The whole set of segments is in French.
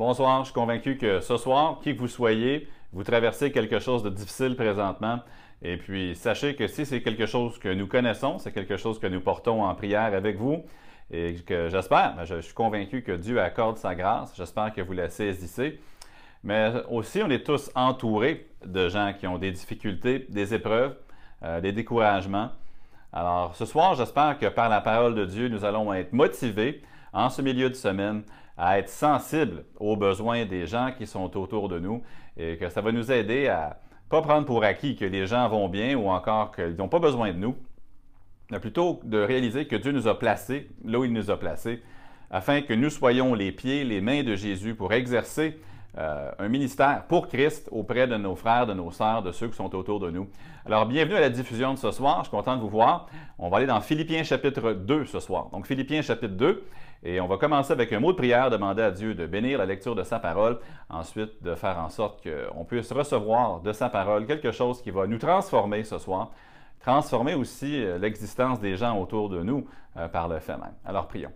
Bonsoir, je suis convaincu que ce soir, qui que vous soyez, vous traversez quelque chose de difficile présentement. Et puis, sachez que si c'est quelque chose que nous connaissons, c'est quelque chose que nous portons en prière avec vous et que j'espère, je, suis convaincu que Dieu accorde sa grâce. J'espère que vous la saisissez. Mais aussi, on est tous entourés de gens qui ont des difficultés, des épreuves, euh, des découragements. Alors, ce soir, j'espère que par la parole de Dieu, nous allons être motivés en ce milieu de semaine à être sensibles aux besoins des gens qui sont autour de nous et que ça va nous aider à pas prendre pour acquis que les gens vont bien ou encore qu'ils n'ont pas besoin de nous, mais plutôt de réaliser que Dieu nous a placés là où il nous a placés afin que nous soyons les pieds, les mains de Jésus pour exercer euh, un ministère pour Christ auprès de nos frères, de nos sœurs, de ceux qui sont autour de nous. Alors, bienvenue à la diffusion de ce soir. Je suis content de vous voir. On va aller dans Philippiens chapitre 2 ce soir. Donc, Philippiens chapitre 2. Et on va commencer avec un mot de prière, demander à Dieu de bénir la lecture de sa parole, ensuite de faire en sorte qu'on puisse recevoir de sa parole quelque chose qui va nous transformer ce soir, transformer aussi euh, l'existence des gens autour de nous euh, par le fait même. Alors prions.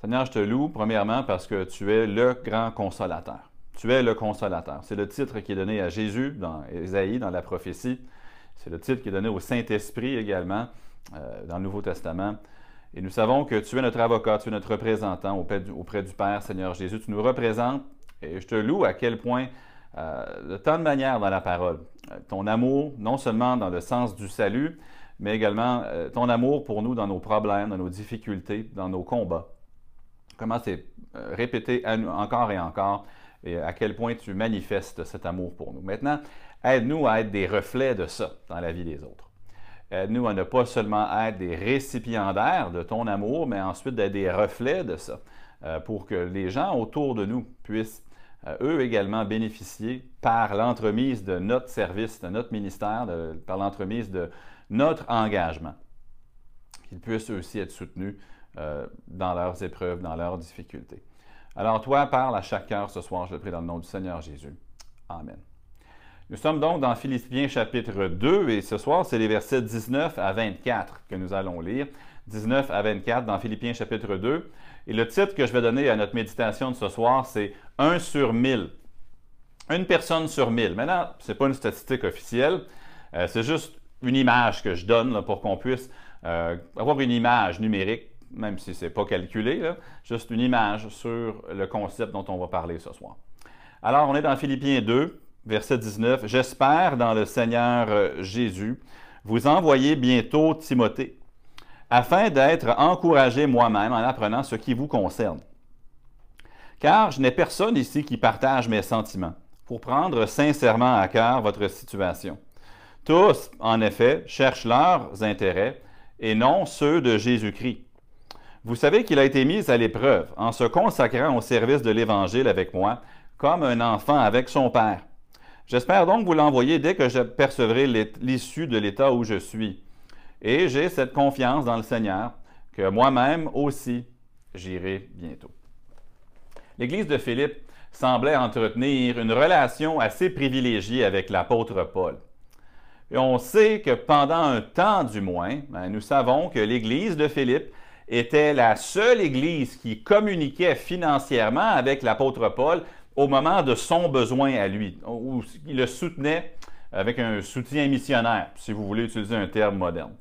Seigneur, je te loue premièrement parce que tu es le grand consolateur. Tu es le consolateur. C'est le titre qui est donné à Jésus dans Ésaïe, dans la prophétie. C'est le titre qui est donné au Saint-Esprit également euh, dans le Nouveau Testament. Et nous savons que tu es notre avocat, tu es notre représentant auprès du, Père, Seigneur Jésus. Tu nous représentes et je te loue à quel point, euh, de tant de manières dans la parole, euh, ton amour, non seulement dans le sens du salut, mais également ton amour pour nous dans nos problèmes, dans nos difficultés, dans nos combats. Comment c'est répété encore et encore et à quel point tu manifestes cet amour pour nous. Maintenant, aide-nous à être des reflets de ça dans la vie des autres. Aide-nous à ne pas seulement être des récipiendaires de ton amour, mais ensuite d'être des reflets de ça, euh, pour que les gens autour de nous puissent euh, eux également bénéficier par l'entremise de notre service, de notre ministère, par l'entremise de notre engagement, qu'ils puissent aussi être soutenus euh, dans leurs épreuves, dans leurs difficultés. Alors toi, parle à chaque cœur ce soir, je le prie dans le nom du Seigneur Jésus. Amen. Nous sommes donc dans Philippiens chapitre 2 et ce soir, c'est les versets 19 à 24 que nous allons lire. 19 à 24 dans Philippiens chapitre 2. Et le titre que je vais donner à notre méditation de ce soir, c'est 1 sur 1000. Une personne sur 1000. Maintenant, ce n'est pas une statistique officielle, euh, c'est juste une image que je donne pour qu'on puisse euh, avoir une image numérique, même si ce n'est pas calculé, juste une image sur le concept dont on va parler ce soir. Alors, on est dans Philippiens 2, verset 19, J'espère dans le Seigneur euh, Jésus vous envoyer bientôt Timothée, afin d'être encouragé moi-même en apprenant ce qui vous concerne. Car je n'ai personne ici qui partage mes sentiments pour prendre sincèrement à cœur votre situation. Tous, en effet, cherchent leurs intérêts et non ceux de Jésus-Christ. Vous savez qu'il a été mis à l'épreuve en se consacrant au service de l'Évangile avec moi, comme un enfant avec son Père. J'espère donc vous l'envoyer dès que je percevrai l'issue de l'état où je suis. Et j'ai cette confiance dans le Seigneur que moi-même aussi j'irai bientôt. L'Église de Philippe semblait entretenir une relation assez privilégiée avec l'apôtre Paul. Et on sait que pendant un temps du moins, ben, nous savons que l'Église de Philippe était la seule Église qui communiquait financièrement avec l'apôtre Paul au moment de son besoin à lui, où il le soutenait avec un soutien missionnaire, si vous voulez utiliser un terme moderne.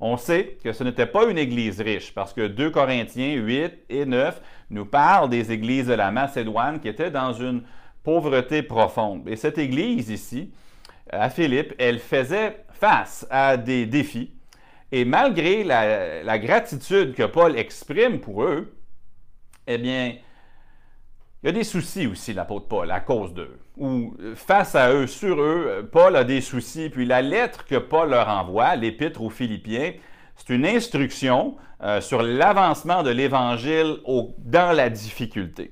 On sait que ce n'était pas une église riche, parce que 2 Corinthiens 8 et 9 nous parlent des églises de la Macédoine qui étaient dans une pauvreté profonde. Et cette église ici, à Philippe, elle faisait face à des défis. Et malgré la, gratitude que Paul exprime pour eux, eh bien, il y a des soucis aussi, l'apôtre Paul, à cause d'eux. Ou euh, face à eux, sur eux, euh, Paul a des soucis. Puis la lettre que Paul leur envoie, l'épître aux Philippiens, c'est une instruction euh, sur l'avancement de l'Évangile dans la difficulté.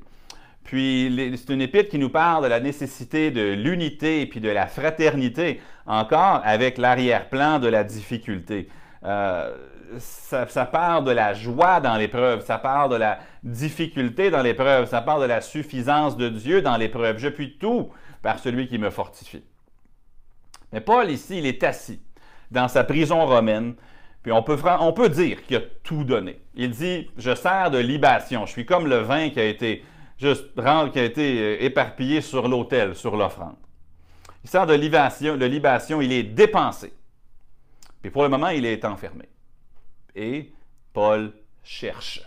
Puis c'est une épître qui nous parle de la nécessité de l'unité et puis de la fraternité, encore avec l'arrière-plan de la difficulté. Euh, ça, parle de la joie dans l'épreuve, ça parle de la difficulté dans l'épreuve, ça parle de la suffisance de Dieu dans l'épreuve. Je puis tout par celui qui me fortifie. Mais Paul ici, il est assis dans sa prison romaine, puis on peut, on peut dire qu'il a tout donné. Il dit, je sers de libation, je suis comme le vin qui a été, juste, qui a été euh, éparpillé sur l'autel, sur l'offrande. Il sert de libation, de libation, il est dépensé. Puis pour le moment, il est enfermé. Et Paul cherche.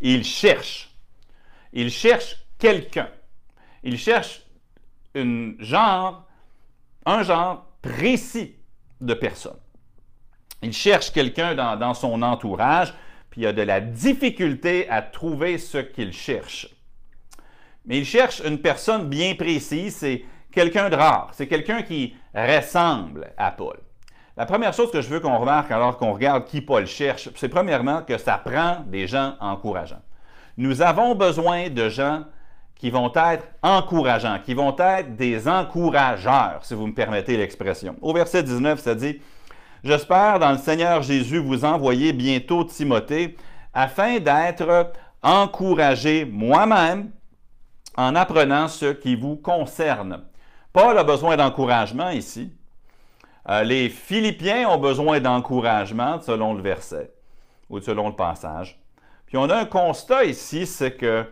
Il cherche. Il cherche quelqu'un. Il cherche une genre, un genre précis de personne. Il cherche quelqu'un dans, dans, son entourage, puis il a de la difficulté à trouver ce qu'il cherche. Mais il cherche une personne bien précise, c'est quelqu'un de rare, c'est quelqu'un qui ressemble à Paul. La première chose que je veux qu'on remarque alors qu'on regarde qui Paul cherche, c'est premièrement que ça prend des gens encourageants. Nous avons besoin de gens qui vont être encourageants, qui vont être des encourageurs, si vous me permettez l'expression. Au verset 19, ça dit, J'espère dans le Seigneur Jésus vous envoyer bientôt Timothée afin d'être encouragé moi-même en apprenant ce qui vous concerne. Paul a besoin d'encouragement ici. Euh, les Philippiens ont besoin d'encouragement selon le verset ou selon le passage. Puis on a un constat ici, c'est que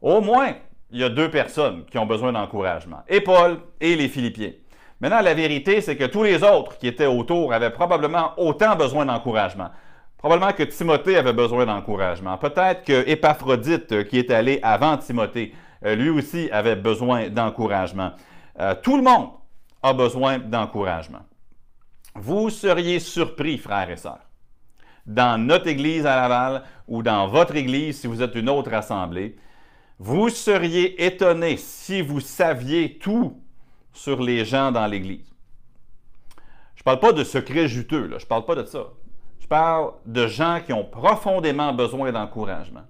au moins il y a deux personnes qui ont besoin d'encouragement, et Paul et les Philippiens. Maintenant, la vérité, c'est que tous les autres qui étaient autour avaient probablement autant besoin d'encouragement. Probablement que Timothée avait besoin d'encouragement. Peut-être que Épaphrodite, euh, qui est allé avant Timothée, euh, lui aussi avait besoin d'encouragement. tout le monde a besoin d'encouragement. Vous seriez surpris, frères et sœurs, dans notre Église à Laval ou dans votre Église si vous êtes une autre assemblée, vous seriez étonnés si vous saviez tout sur les gens dans l'Église. Je ne parle pas de secrets juteux, là. je ne parle pas de ça. Je parle de gens qui ont profondément besoin d'encouragement,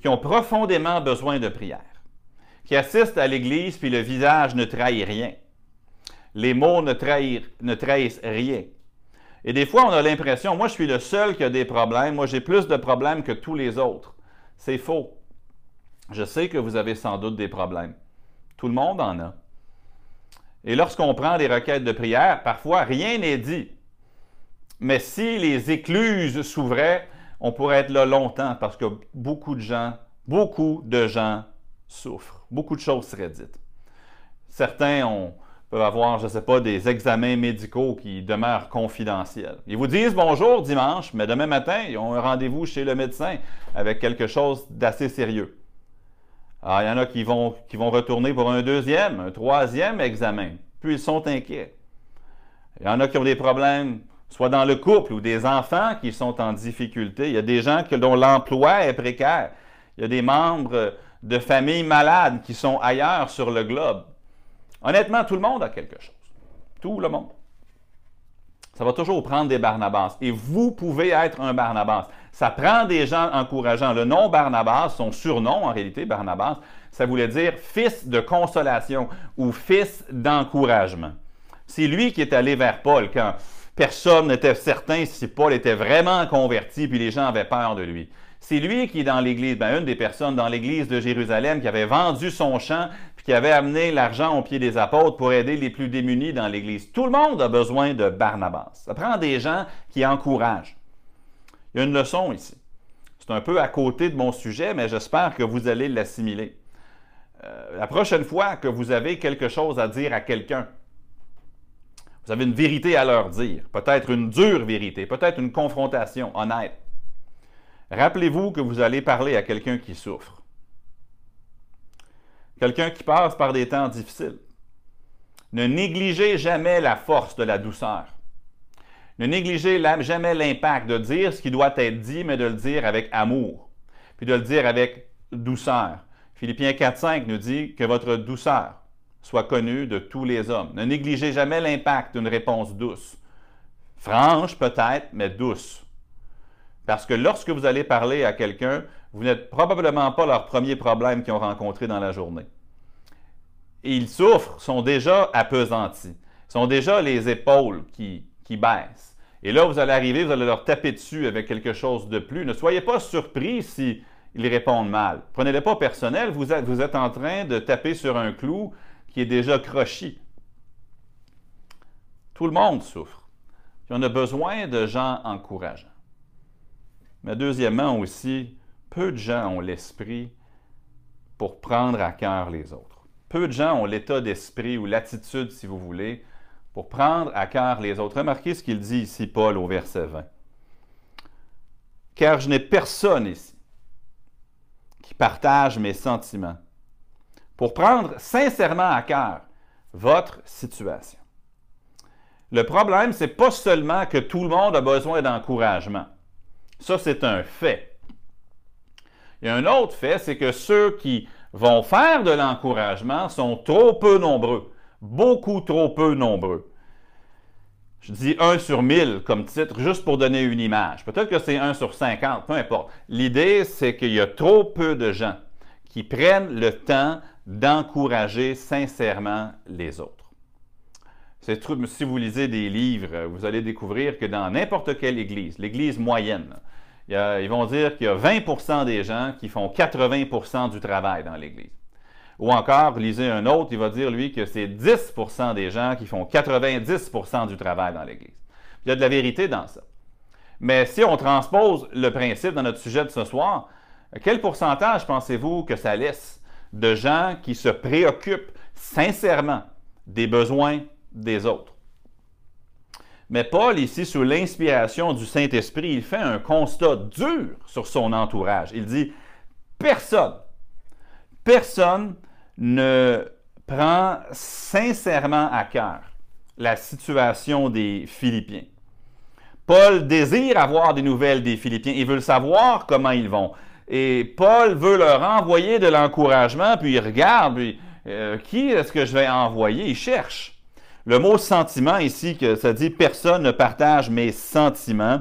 qui ont profondément besoin de prière, qui assistent à l'Église puis le visage ne trahit rien les mots ne, trahissent rien. Et des fois, on a l'impression, moi, je suis le seul qui a des problèmes, moi, j'ai plus de problèmes que tous les autres. C'est faux. Je sais que vous avez sans doute des problèmes. Tout le monde en a. Et lorsqu'on prend des requêtes de prière, parfois, rien n'est dit. Mais si les écluses s'ouvraient, on pourrait être là longtemps parce que beaucoup de gens, beaucoup de gens souffrent. Beaucoup de choses seraient dites. Certains ont, peuvent avoir, je ne sais pas, des examens médicaux qui demeurent confidentiels. Ils vous disent bonjour dimanche, mais demain matin, ils ont un rendez-vous chez le médecin avec quelque chose d'assez sérieux. Ah, il y en a qui vont, qui vont retourner pour un deuxième, un troisième examen, puis ils sont inquiets. Il y en a qui ont des problèmes, soit dans le couple ou des enfants qui sont en difficulté. Il y a des gens dont l'emploi est précaire. Il y a des membres de familles malades qui sont ailleurs sur le globe. Honnêtement, tout le monde a quelque chose. Tout le monde. Ça va toujours prendre des Barnabas. Et vous pouvez être un Barnabas. Ça prend des gens encourageants. Le nom Barnabas, son surnom en réalité, Barnabas, ça voulait dire fils de consolation ou fils d'encouragement. C'est lui qui est allé vers Paul quand personne n'était certain si Paul était vraiment converti, puis les gens avaient peur de lui. C'est lui qui est dans l'Église, ben, une des personnes dans l'Église de Jérusalem qui avait vendu son champ qui avait amené l'argent au pied des apôtres pour aider les plus démunis dans l'Église. Tout le monde a besoin de Barnabas. Ça prend des gens qui encouragent. Il y a une leçon ici. C'est un peu à côté de mon sujet, mais j'espère que vous allez l'assimiler. Euh, la prochaine fois que vous avez quelque chose à dire à quelqu'un, vous avez une vérité à leur dire, peut-être une dure vérité, peut-être une confrontation honnête. Rappelez-vous que vous allez parler à quelqu'un qui souffre quelqu'un qui passe par des temps difficiles. Ne négligez jamais la force de la douceur. Ne négligez jamais l'impact de dire ce qui doit être dit, mais de le dire avec amour, puis de le dire avec douceur. Philippiens 4.5 nous dit que votre douceur soit connue de tous les hommes. Ne négligez jamais l'impact d'une réponse douce. Franche peut-être, mais douce. Parce que lorsque vous allez parler à quelqu'un, vous n'êtes probablement pas leur premier problème qu'ils ont rencontré dans la journée. ils souffrent, sont déjà appesantis, sont déjà les épaules qui, qui baissent. Et là, vous allez arriver, vous allez leur taper dessus avec quelque chose de plus. Ne soyez pas surpris si répondent mal. Prenez-le pas personnel, vous êtes, vous êtes en train de taper sur un clou qui est déjà crochi. Tout le monde souffre. Puis on a besoin de gens encourageants. Mais deuxièmement aussi, peu de gens ont l'esprit pour prendre à cœur les autres. Peu de gens ont l'état d'esprit ou l'attitude, si vous voulez, pour prendre à cœur les autres. Remarquez ce qu'il dit ici, Paul, au verset 20. Car je n'ai personne ici qui partage mes sentiments pour prendre sincèrement à cœur votre situation. Le problème, ce n'est pas seulement que tout le monde a besoin d'encouragement. Ça, c'est un fait. Il y a un autre fait, c'est que ceux qui vont faire de l'encouragement sont trop peu nombreux, beaucoup trop peu nombreux. Je dis 1 sur 1000 comme titre, juste pour donner une image. Peut-être que c'est 1 sur 50, peu importe. L'idée, c'est qu'il y a trop peu de gens qui prennent le temps d'encourager sincèrement les autres. Si vous lisez des livres, vous allez découvrir que dans n'importe quelle église, l'église moyenne, ils vont dire qu'il y a 20% des gens qui font 80% du travail dans l'Église. Ou encore, lisez un autre, il va dire, lui, que c'est 10% des gens qui font 90% du travail dans l'Église. Il y a de la vérité dans ça. Mais si on transpose le principe dans notre sujet de ce soir, quel pourcentage pensez-vous que ça laisse de gens qui se préoccupent sincèrement des besoins des autres? Mais Paul, ici, sous l'inspiration du Saint-Esprit, il fait un constat dur sur son entourage. Il dit, personne, personne ne prend sincèrement à cœur la situation des Philippiens. Paul désire avoir des nouvelles des Philippiens. Il veut savoir comment ils vont. Et Paul veut leur envoyer de l'encouragement, puis il regarde, puis euh, qui est-ce que je vais envoyer? Il cherche. Le mot sentiment ici, que ça dit personne ne partage mes sentiments,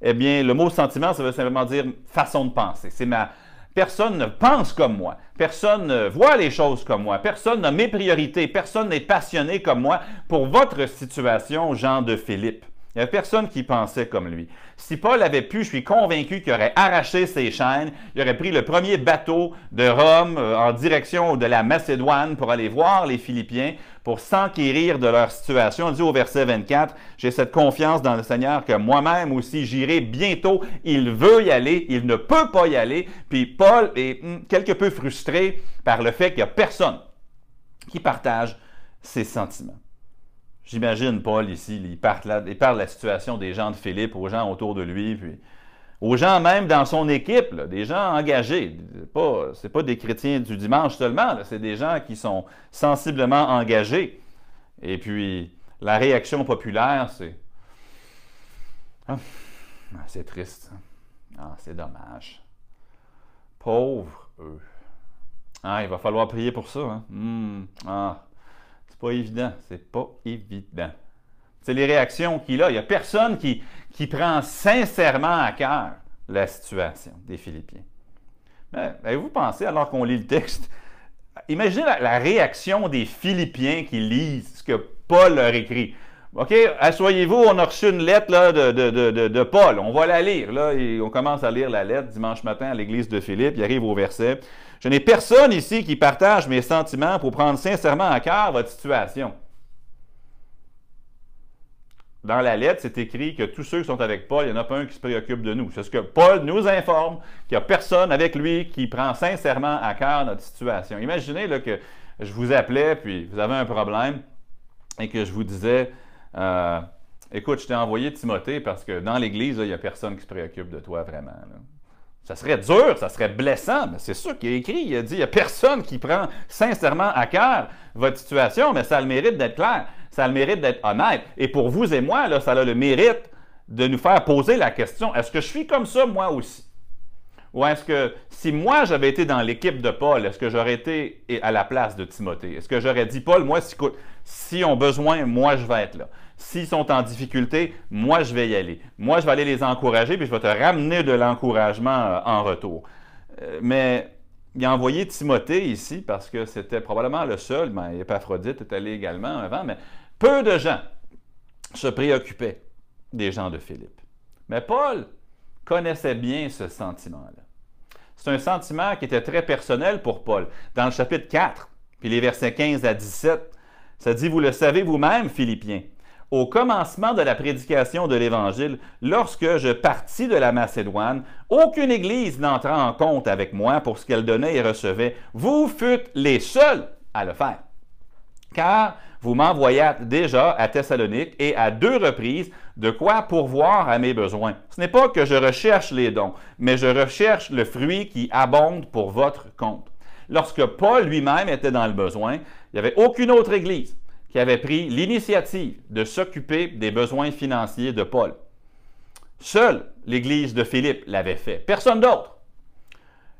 eh bien, le mot sentiment, ça veut simplement dire façon de penser. C'est ma. Personne ne pense comme moi. Personne ne voit les choses comme moi. Personne n'a mes priorités. Personne n'est passionné comme moi pour votre situation, Jean de Philippe. Il n'y avait personne qui pensait comme lui. Si Paul avait pu, je suis convaincu qu'il aurait arraché ses chaînes, il aurait pris le premier bateau de Rome euh, en direction de la Macédoine pour aller voir les Philippiens, pour s'enquérir de leur situation. Il dit au verset 24, j'ai cette confiance dans le Seigneur que moi-même aussi j'irai bientôt. Il veut y aller, il ne peut pas y aller. Puis Paul est hmm, quelque peu frustré par le fait qu'il n'y a personne qui partage ses sentiments. J'imagine Paul ici, il, parle de la situation des gens de Philippe aux gens autour de lui, puis aux gens même dans son équipe, des gens engagés. Ce n'est pas, des chrétiens du dimanche seulement, c'est des gens qui sont sensiblement engagés. Et puis, la réaction populaire, c'est ah, c'est triste. Ah, c'est dommage. Pauvres eux. Ah, il va falloir prier pour ça. Hein? Hmm. Ah, pas évident. C'est pas évident. C'est les réactions qu'il a. Il n'y a personne qui, qui prend sincèrement à cœur la situation des Philippiens. Mais avez-vous pensé, alors qu'on lit le texte, imaginez la, réaction des Philippiens qui lisent ce que Paul leur écrit. OK, asseyez-vous, on a reçu une lettre là, de, de, de, Paul. On va la lire. Là, et on commence à lire la lettre dimanche matin à l'église de Philippe. Il arrive au verset. Je n'ai personne ici qui partage mes sentiments pour prendre sincèrement à cœur votre situation. Dans la lettre, c'est écrit que tous ceux qui sont avec Paul, il n'y en a pas un qui se préoccupe de nous. C'est ce que Paul nous informe, qu'il n'y a personne avec lui qui prend sincèrement à cœur notre situation. Imaginez là, que je vous appelais, puis vous avez un problème, et que je vous disais, euh, écoute, je t'ai envoyé Timothée parce que dans l'Église, il n'y a personne qui se préoccupe de toi vraiment. Ça serait dur, ça serait blessant, mais c'est ça qu'il a écrit. Il a dit, il n'y a personne qui prend sincèrement à cœur votre situation, mais ça a le mérite d'être clair, ça a le mérite d'être honnête. Et pour vous et moi, là, ça a le mérite de nous faire poser la question, est-ce que je suis comme ça moi aussi? Ou est-ce que si moi j'avais été dans l'équipe de Paul, est-ce que j'aurais été à la place de Timothée? Est-ce que j'aurais dit, Paul, moi, si, si ont besoin, moi je vais être là. S'ils sont en difficulté, moi je vais y aller. Moi je vais aller les encourager, puis je vais te ramener de l'encouragement euh, en retour. Euh, mais il a envoyé Timothée ici parce que c'était probablement le seul, mais ben, Épaphrodite est allé également avant, mais peu de gens se préoccupaient des gens de Philippe. Mais Paul connaissait bien ce sentiment-là. C'est un sentiment qui était très personnel pour Paul. Dans le chapitre 4, puis les versets 15 à 17, ça dit, vous le savez vous-même, Philippiens, au commencement de la prédication de l'Évangile, lorsque je partis de la Macédoine, aucune Église n'entra en compte avec moi pour ce qu'elle donnait et recevait. Vous fûtes les seuls à le faire. Car vous m'envoyâtes déjà à Thessalonique et à deux reprises de quoi pourvoir à mes besoins. Ce n'est pas que je recherche les dons, mais je recherche le fruit qui abonde pour votre compte. Lorsque Paul lui-même était dans le besoin, il n'y avait aucune autre Église qui avait pris l'initiative de s'occuper des besoins financiers de Paul. Seule l'Église de Philippe l'avait fait, personne d'autre.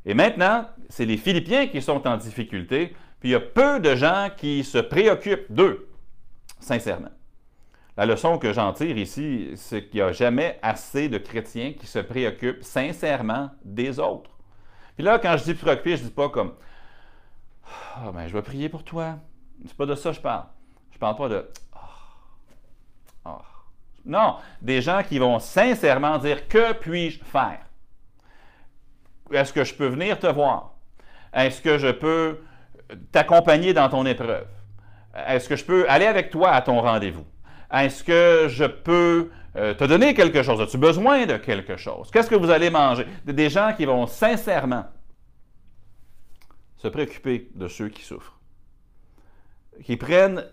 Et maintenant, c'est les Philippiens qui sont en difficulté, puis il y a peu de gens qui se préoccupent d'eux, sincèrement. La leçon que j'en tire ici, c'est qu'il n'y a jamais assez de chrétiens qui se préoccupent sincèrement des autres. Puis là, quand je dis préoccupé, je ne dis pas comme Ah, ben, je vais prier pour toi. C'est pas de ça que je parle. Je parle pas de ah, ah. Non, des gens qui vont sincèrement dire Que puis-je faire? Est-ce que je peux venir te voir? Est-ce que je peux t'accompagner dans ton épreuve? Est-ce que je peux aller avec toi à ton rendez-vous? Est-ce que je peux euh, te donner quelque chose? As-tu besoin de quelque chose? Qu'est-ce que vous allez manger? Des gens qui vont sincèrement se préoccuper de ceux qui souffrent, qui prennent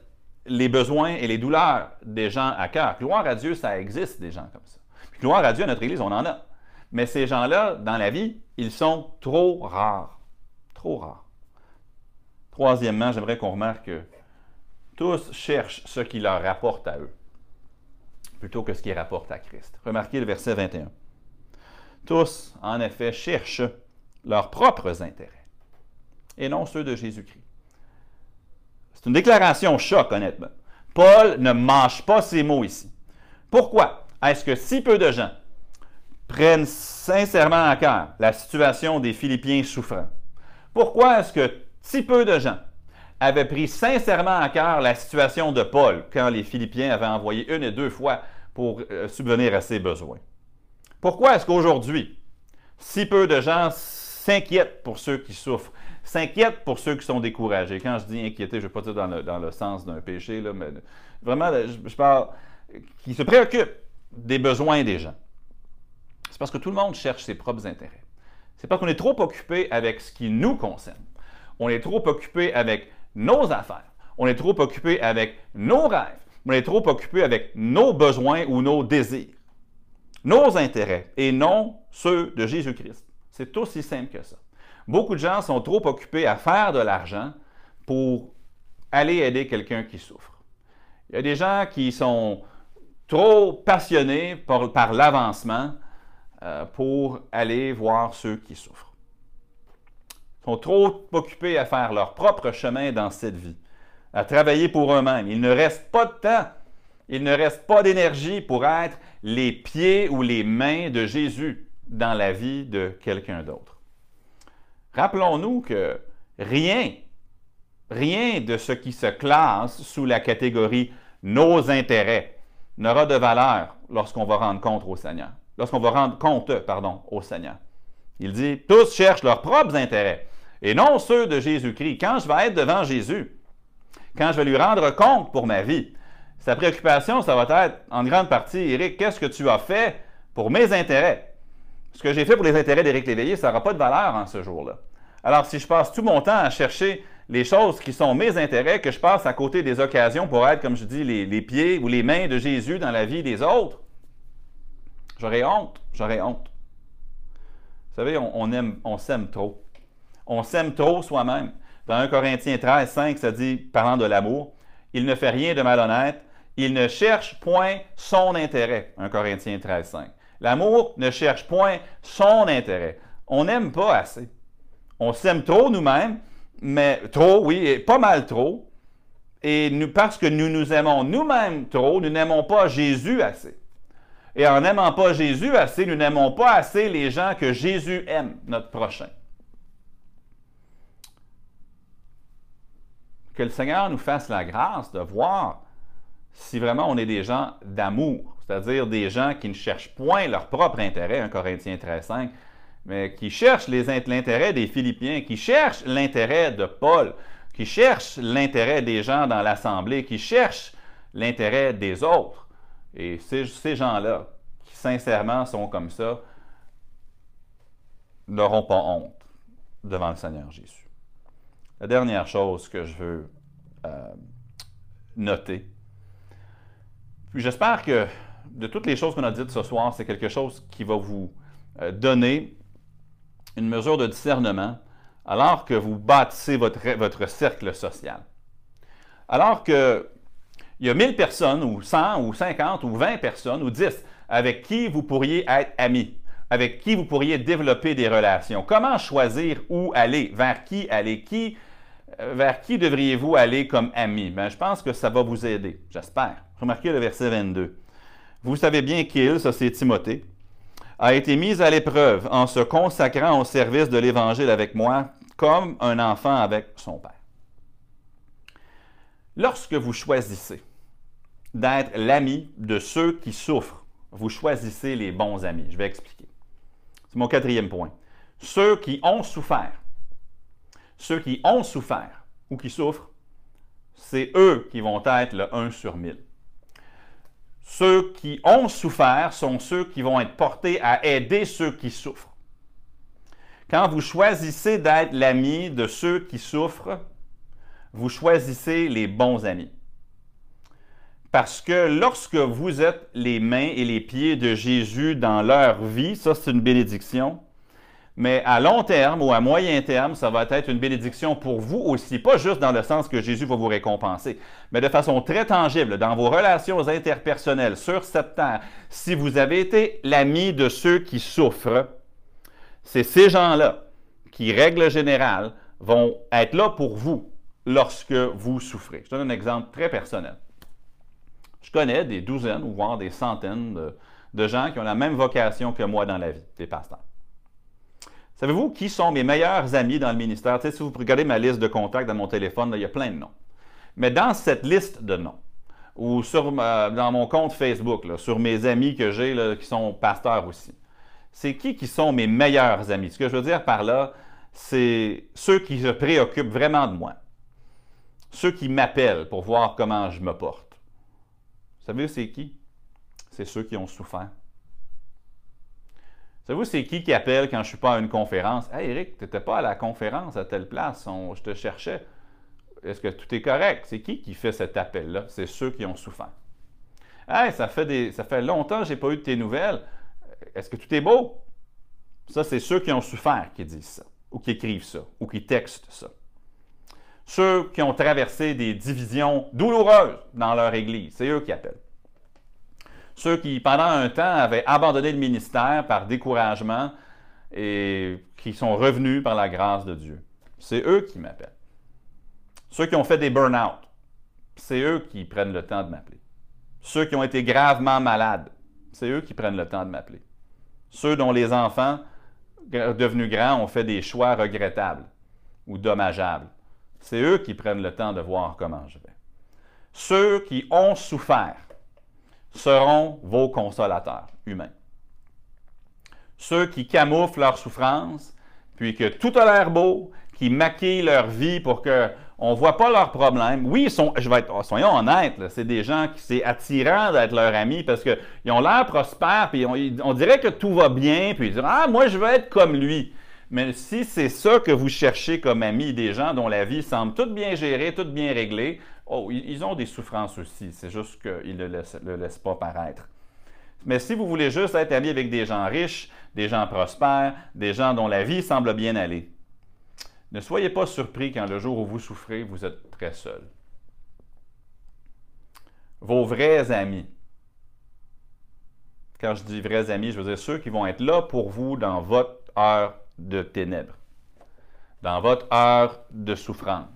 les besoins et les douleurs des gens à cœur. Gloire à Dieu, ça existe des gens comme ça. gloire à Dieu, à notre Église, on en a. Mais ces gens-là, dans la vie, ils sont trop rares. Trop rares. Troisièmement, j'aimerais qu'on remarque que tous cherchent ce qui leur rapporte à eux, plutôt que ce qui rapporte à Christ. Remarquez le verset 21. Tous, en effet, cherchent leurs propres intérêts, et non ceux de Jésus-Christ. C'est une déclaration choc, honnêtement. Paul ne mange pas ces mots ici. Pourquoi? Est-ce que si peu de gens prennent sincèrement à cœur la situation des Philippiens souffrants? Pourquoi est-ce que si peu de gens avaient pris sincèrement à cœur la situation de Paul quand les Philippiens avaient envoyé une et deux fois pour euh, subvenir à ses besoins? Pourquoi est-ce qu'aujourd'hui, si peu de gens s'inquiètent pour ceux qui souffrent, s'inquiète pour ceux qui sont découragés. Quand je dis inquiéter, je ne vais pas dire dans le, sens d'un péché, là, mais vraiment, je, parle qui se préoccupe des besoins des gens. C'est parce que tout le monde cherche ses propres intérêts. C'est parce qu'on est trop occupé avec ce qui nous concerne. On est trop occupé avec nos affaires. On est trop occupé avec nos rêves. On est trop occupé avec nos besoins ou nos désirs. Nos intérêts et non ceux de Jésus-Christ. C'est aussi simple que ça. Beaucoup de gens sont trop occupés à faire de l'argent pour aller aider quelqu'un qui souffre. Il y a des gens qui sont trop passionnés par, l'avancement euh, pour aller voir ceux qui souffrent. Ils sont trop occupés à faire leur propre chemin dans cette vie, à travailler pour eux-mêmes. Il ne reste pas de temps, il ne reste pas d'énergie pour être les pieds ou les mains de Jésus dans la vie de quelqu'un d'autre. Rappelons-nous que rien, rien de ce qui se classe sous la catégorie nos intérêts n'aura de valeur lorsqu'on va rendre compte au Seigneur. Lorsqu'on va rendre compte, au Seigneur. Il dit, tous cherchent leurs propres intérêts et non ceux de Jésus-Christ. Quand je vais être devant Jésus, quand je vais lui rendre compte pour ma vie, sa préoccupation, ça va être en grande partie, Éric, qu'est-ce que tu as fait pour mes intérêts? Ce que j'ai fait pour les intérêts d'Éric Léveillé, ça n'aura pas de valeur en ce jour-là. Alors, si je passe tout mon temps à chercher les choses qui sont mes intérêts, que je passe à côté des occasions pour être, comme je dis, les, pieds ou les mains de Jésus dans la vie des autres, j'aurais honte, j'aurais honte. Vous savez, on, aime, on s'aime trop. On s'aime trop soi-même. Dans 1 Corinthiens 13, 5, ça dit, parlant de l'amour, il ne fait rien de malhonnête, il ne cherche point son intérêt. 1 Corinthiens 13, 5. L'amour ne cherche point son intérêt. On n'aime pas assez. On s'aime trop nous-mêmes, mais trop, oui, et pas mal trop. Et parce que nous nous aimons nous-mêmes trop, nous n'aimons pas Jésus assez. Et en n'aimant pas Jésus assez, nous n'aimons pas assez les gens que Jésus aime, notre prochain. Que le Seigneur nous fasse la grâce de voir si vraiment on est des gens d'amour, c'est-à-dire des gens qui ne cherchent point leur propre intérêt, 1 Corinthiens 13.5, mais qui cherchent l'intérêt des Philippiens, qui cherchent l'intérêt de Paul, qui cherchent l'intérêt des gens dans l'Assemblée, qui cherchent l'intérêt des autres. Et ces, gens-là, qui sincèrement sont comme ça, n'auront pas honte devant le Seigneur Jésus. La dernière chose que je veux euh, noter, j'espère que de toutes les choses qu'on a dites ce soir, c'est quelque chose qui va vous euh, donner une mesure de discernement alors que vous bâtissez votre, cercle social. Alors que il y a 1000 personnes, ou 100, ou 50, ou 20 personnes, ou 10, avec qui vous pourriez être amis, avec qui vous pourriez développer des relations. Comment choisir où aller, vers qui aller, qui, euh, vers qui devriez-vous aller comme ami? Ben, je pense que ça va vous aider, j'espère. Remarquez le verset 22. Vous savez bien qu'il, ça c'est Timothée, a été mis à l'épreuve en se consacrant au service de l'Évangile avec moi, comme un enfant avec son père. Lorsque vous choisissez d'être l'ami de ceux qui souffrent, vous choisissez les bons amis. Je vais expliquer. C'est mon quatrième point. Ceux qui ont souffert, ceux qui ont souffert ou qui souffrent, c'est eux qui vont être le 1 sur 1000. Ceux qui ont souffert sont ceux qui vont être portés à aider ceux qui souffrent. Quand vous choisissez d'être l'ami de ceux qui souffrent, vous choisissez les bons amis. Parce que lorsque vous êtes les mains et les pieds de Jésus dans leur vie, ça c'est une bénédiction. Mais à long terme ou à moyen terme, ça va être une bénédiction pour vous aussi, pas juste dans le sens que Jésus va vous récompenser, mais de façon très tangible dans vos relations interpersonnelles sur cette terre. Si vous avez été l'ami de ceux qui souffrent, c'est ces gens-là qui, règle générale, vont être là pour vous lorsque vous souffrez. Je donne un exemple très personnel. Je connais des douzaines ou voire des centaines de, de gens qui ont la même vocation que moi dans la vie, des pasteurs. Savez-vous qui sont mes meilleurs amis dans le ministère? si vous regardez ma liste de contacts dans mon téléphone, il y a plein de noms. Mais dans cette liste de noms, ou dans mon compte Facebook, sur mes amis que j'ai qui sont pasteurs aussi, c'est qui qui sont mes meilleurs amis? Ce que je veux dire par là, c'est ceux qui se préoccupent vraiment de moi. Ceux qui m'appellent pour voir comment je me porte. Vous savez, c'est qui? C'est ceux qui ont souffert. Savez-vous, c'est qui qui appelle quand je suis pas à une conférence? Hey Eric, tu n'étais pas à la conférence à telle place, je te cherchais. Est-ce que tout est correct? C'est qui qui fait cet appel-là? C'est ceux qui ont souffert. Hey, ça fait, des, ça fait longtemps que je n'ai pas eu de tes nouvelles. Est-ce que tout est beau? Ça, c'est ceux qui ont souffert qui disent ça, ou qui écrivent ça, ou qui textent ça. Ceux qui ont traversé des divisions douloureuses dans leur Église, c'est eux qui appellent. Ceux qui, pendant un temps, avaient abandonné le ministère par découragement et qui sont revenus par la grâce de Dieu. C'est eux qui m'appellent. Ceux qui ont fait des burn-out, c'est eux qui prennent le temps de m'appeler. Ceux qui ont été gravement malades, c'est eux qui prennent le temps de m'appeler. Ceux dont les enfants, devenus grands, ont fait des choix regrettables ou dommageables. C'est eux qui prennent le temps de voir comment je vais. Ceux qui ont souffert seront vos consolateurs humains. Ceux qui camouflent leur souffrance, puis que tout a l'air beau, qui maquillent leur vie pour que on ne voit pas leurs problèmes. Oui, ils sont, être, soyons honnêtes, c'est des gens qui c'est attirant d'être leurs amis parce qu'ils ont l'air prospères, puis on, dirait que tout va bien, puis ils disent Ah, moi, je veux être comme lui. Mais si c'est ça que vous cherchez comme amis, des gens dont la vie semble toute bien gérée, toute bien réglée, oh, ils ont des souffrances aussi. C'est juste qu'ils ne le laissent, pas paraître. Mais si vous voulez juste être ami avec des gens riches, des gens prospères, des gens dont la vie semble bien aller, ne soyez pas surpris quand le jour où vous souffrez, vous êtes très seul. Vos vrais amis, quand je dis vrais amis, je veux dire ceux qui vont être là pour vous dans votre heure de ténèbres, dans votre heure de souffrance.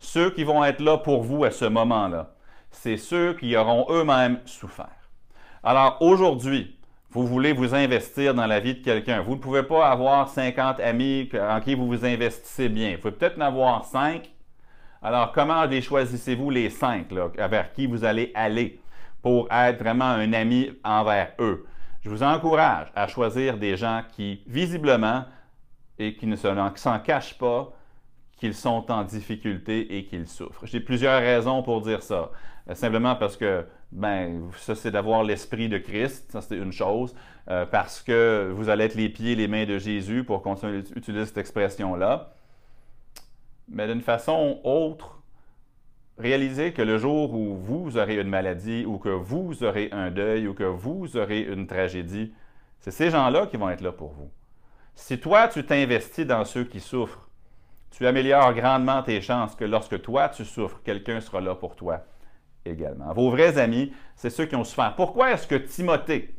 Ceux qui vont être là pour vous à ce moment-là, c'est ceux qui auront eux-mêmes souffert. Alors aujourd'hui, vous voulez vous investir dans la vie de quelqu'un. Vous ne pouvez pas avoir 50 amis en qui vous vous investissez bien. Vous pouvez peut-être en avoir 5. Alors, comment les choisissez-vous les 5 vers qui vous allez aller pour être vraiment un ami envers eux? Je vous encourage à choisir des gens qui, visiblement, et qui ne s'en cachent pas, qu'ils sont en difficulté et qu'ils souffrent. J'ai plusieurs raisons pour dire ça. Euh, simplement parce que, ben, ça, c'est d'avoir l'esprit de Christ, ça, c'est une chose. Euh, parce que vous allez être les pieds et les mains de Jésus, pour continuer à utiliser cette expression-là. Mais d'une façon autre, réalisez que le jour où vous aurez une maladie, ou que vous aurez un deuil, ou que vous aurez une tragédie, c'est ces gens-là qui vont être là pour vous. Si toi, tu t'investis dans ceux qui souffrent, tu améliores grandement tes chances que lorsque toi tu souffres, quelqu'un sera là pour toi également. Vos vrais amis, c'est ceux qui ont souffert. Pourquoi est-ce que Timothée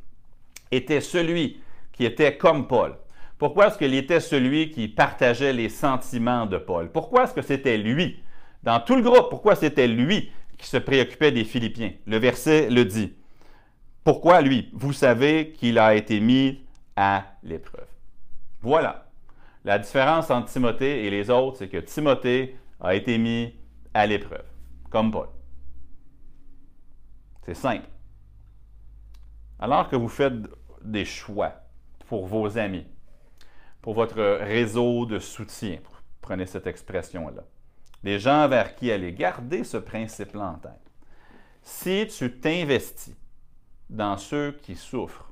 était celui qui était comme Paul? Pourquoi est-ce qu'il était celui qui partageait les sentiments de Paul? Pourquoi est-ce que c'était lui? Dans tout le groupe, pourquoi c'était lui qui se préoccupait des Philippiens? Le verset le dit. Pourquoi lui? Vous savez qu'il a été mis à l'épreuve. Voilà. La différence entre Timothée et les autres, c'est que Timothée a été mis à l'épreuve, comme Paul. C'est simple. Alors que vous faites des choix pour vos amis, pour votre réseau de soutien, prenez cette expression-là, des gens vers qui aller, gardez ce principe-là en tête. Si tu t'investis dans ceux qui souffrent,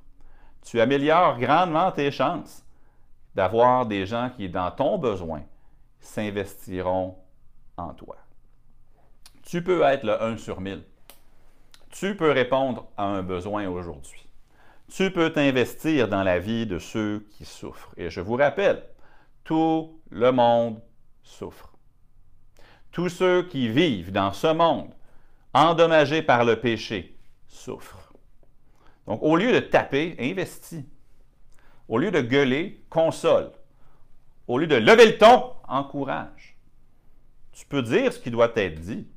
tu améliores grandement tes chances d'avoir des gens qui, dans ton besoin, s'investiront en toi. Tu peux être le 1 sur 1000. Tu peux répondre à un besoin aujourd'hui. Tu peux t'investir dans la vie de ceux qui souffrent. Et je vous rappelle, tout le monde souffre. Tous ceux qui vivent dans ce monde endommagés par le péché souffrent. Donc, au lieu de taper, investis. Au lieu de gueuler, console. Au lieu de lever le ton, encourage. Tu peux dire ce qui doit être dit,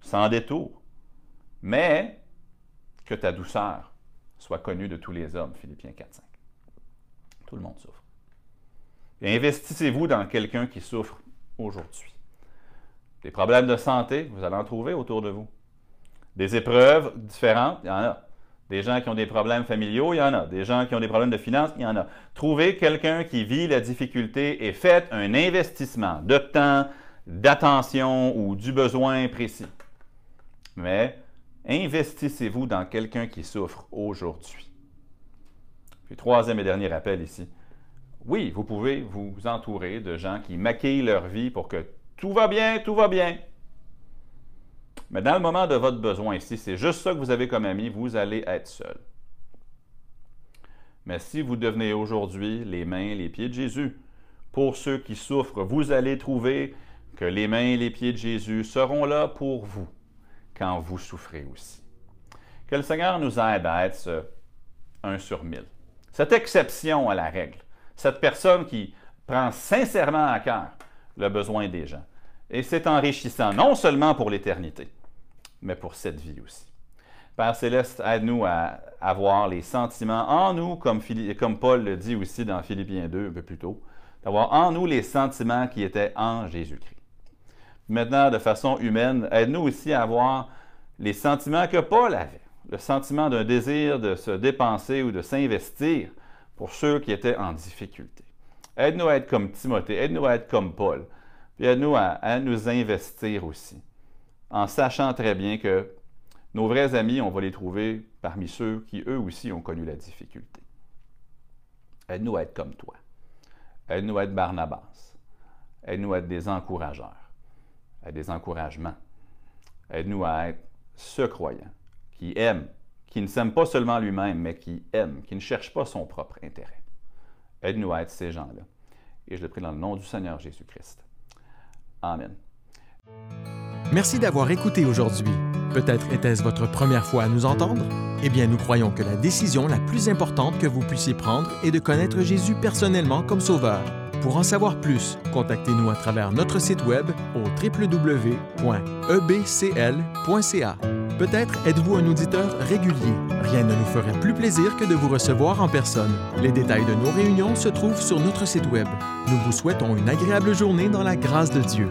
sans détour, mais que ta douceur soit connue de tous les hommes, Philippiens 4.5. Tout le monde souffre. investissez-vous dans quelqu'un qui souffre aujourd'hui. Des problèmes de santé, vous allez en trouver autour de vous. Des épreuves différentes, il y en a. Des gens qui ont des problèmes familiaux, il y en a. Des gens qui ont des problèmes de finances, il y en a. Trouvez quelqu'un qui vit la difficulté et faites un investissement de temps, d'attention ou du besoin précis. Mais investissez-vous dans quelqu'un qui souffre aujourd'hui. Puis troisième et dernier rappel ici. Oui, vous pouvez vous entourer de gens qui maquillent leur vie pour que tout va bien, tout va bien. Mais dans le moment de votre besoin, si c'est juste ça que vous avez comme ami, vous allez être seul. Mais si vous devenez aujourd'hui les mains et les pieds de Jésus, pour ceux qui souffrent, vous allez trouver que les mains et les pieds de Jésus seront là pour vous quand vous souffrez aussi. Que le Seigneur nous aide à être ce 1 sur 1000. Cette exception à la règle, cette personne qui prend sincèrement à cœur le besoin des gens. Et c'est enrichissant, non seulement pour l'éternité, mais pour cette vie aussi. Père Céleste, aide-nous à avoir les sentiments en nous, comme, Paul le dit aussi dans Philippiens 2 un peu plus tôt, d'avoir en nous les sentiments qui étaient en Jésus-Christ. Maintenant, de façon humaine, aide-nous aussi à avoir les sentiments que Paul avait, le sentiment d'un désir de se dépenser ou de s'investir pour ceux qui étaient en difficulté. Aide-nous à être comme Timothée, aide-nous à être comme Paul, puis aide-nous à nous investir aussi en sachant très bien que nos vrais amis, on va les trouver parmi ceux qui, eux aussi, ont connu la difficulté. Aide-nous à être comme toi. Aide-nous à être Barnabas. Aide-nous à être des encourageurs, à des encouragements. Aide-nous à être ce croyant qui aime, qui ne s'aime pas seulement lui-même, mais qui aime, qui ne cherche pas son propre intérêt. Aide-nous à être ces gens-là. Et je le prie dans le nom du Seigneur Jésus-Christ. Amen. Merci d'avoir écouté aujourd'hui. Peut-être était-ce votre première fois à nous entendre? Eh bien, nous croyons que la décision la plus importante que vous puissiez prendre est de connaître Jésus personnellement comme Sauveur. Pour en savoir plus, contactez-nous à travers notre site web au www.ebcl.ca. Peut-être êtes-vous un auditeur régulier. Rien ne nous ferait plus plaisir que de vous recevoir en personne. Les détails de nos réunions se trouvent sur notre site web. Nous vous souhaitons une agréable journée dans la grâce de Dieu.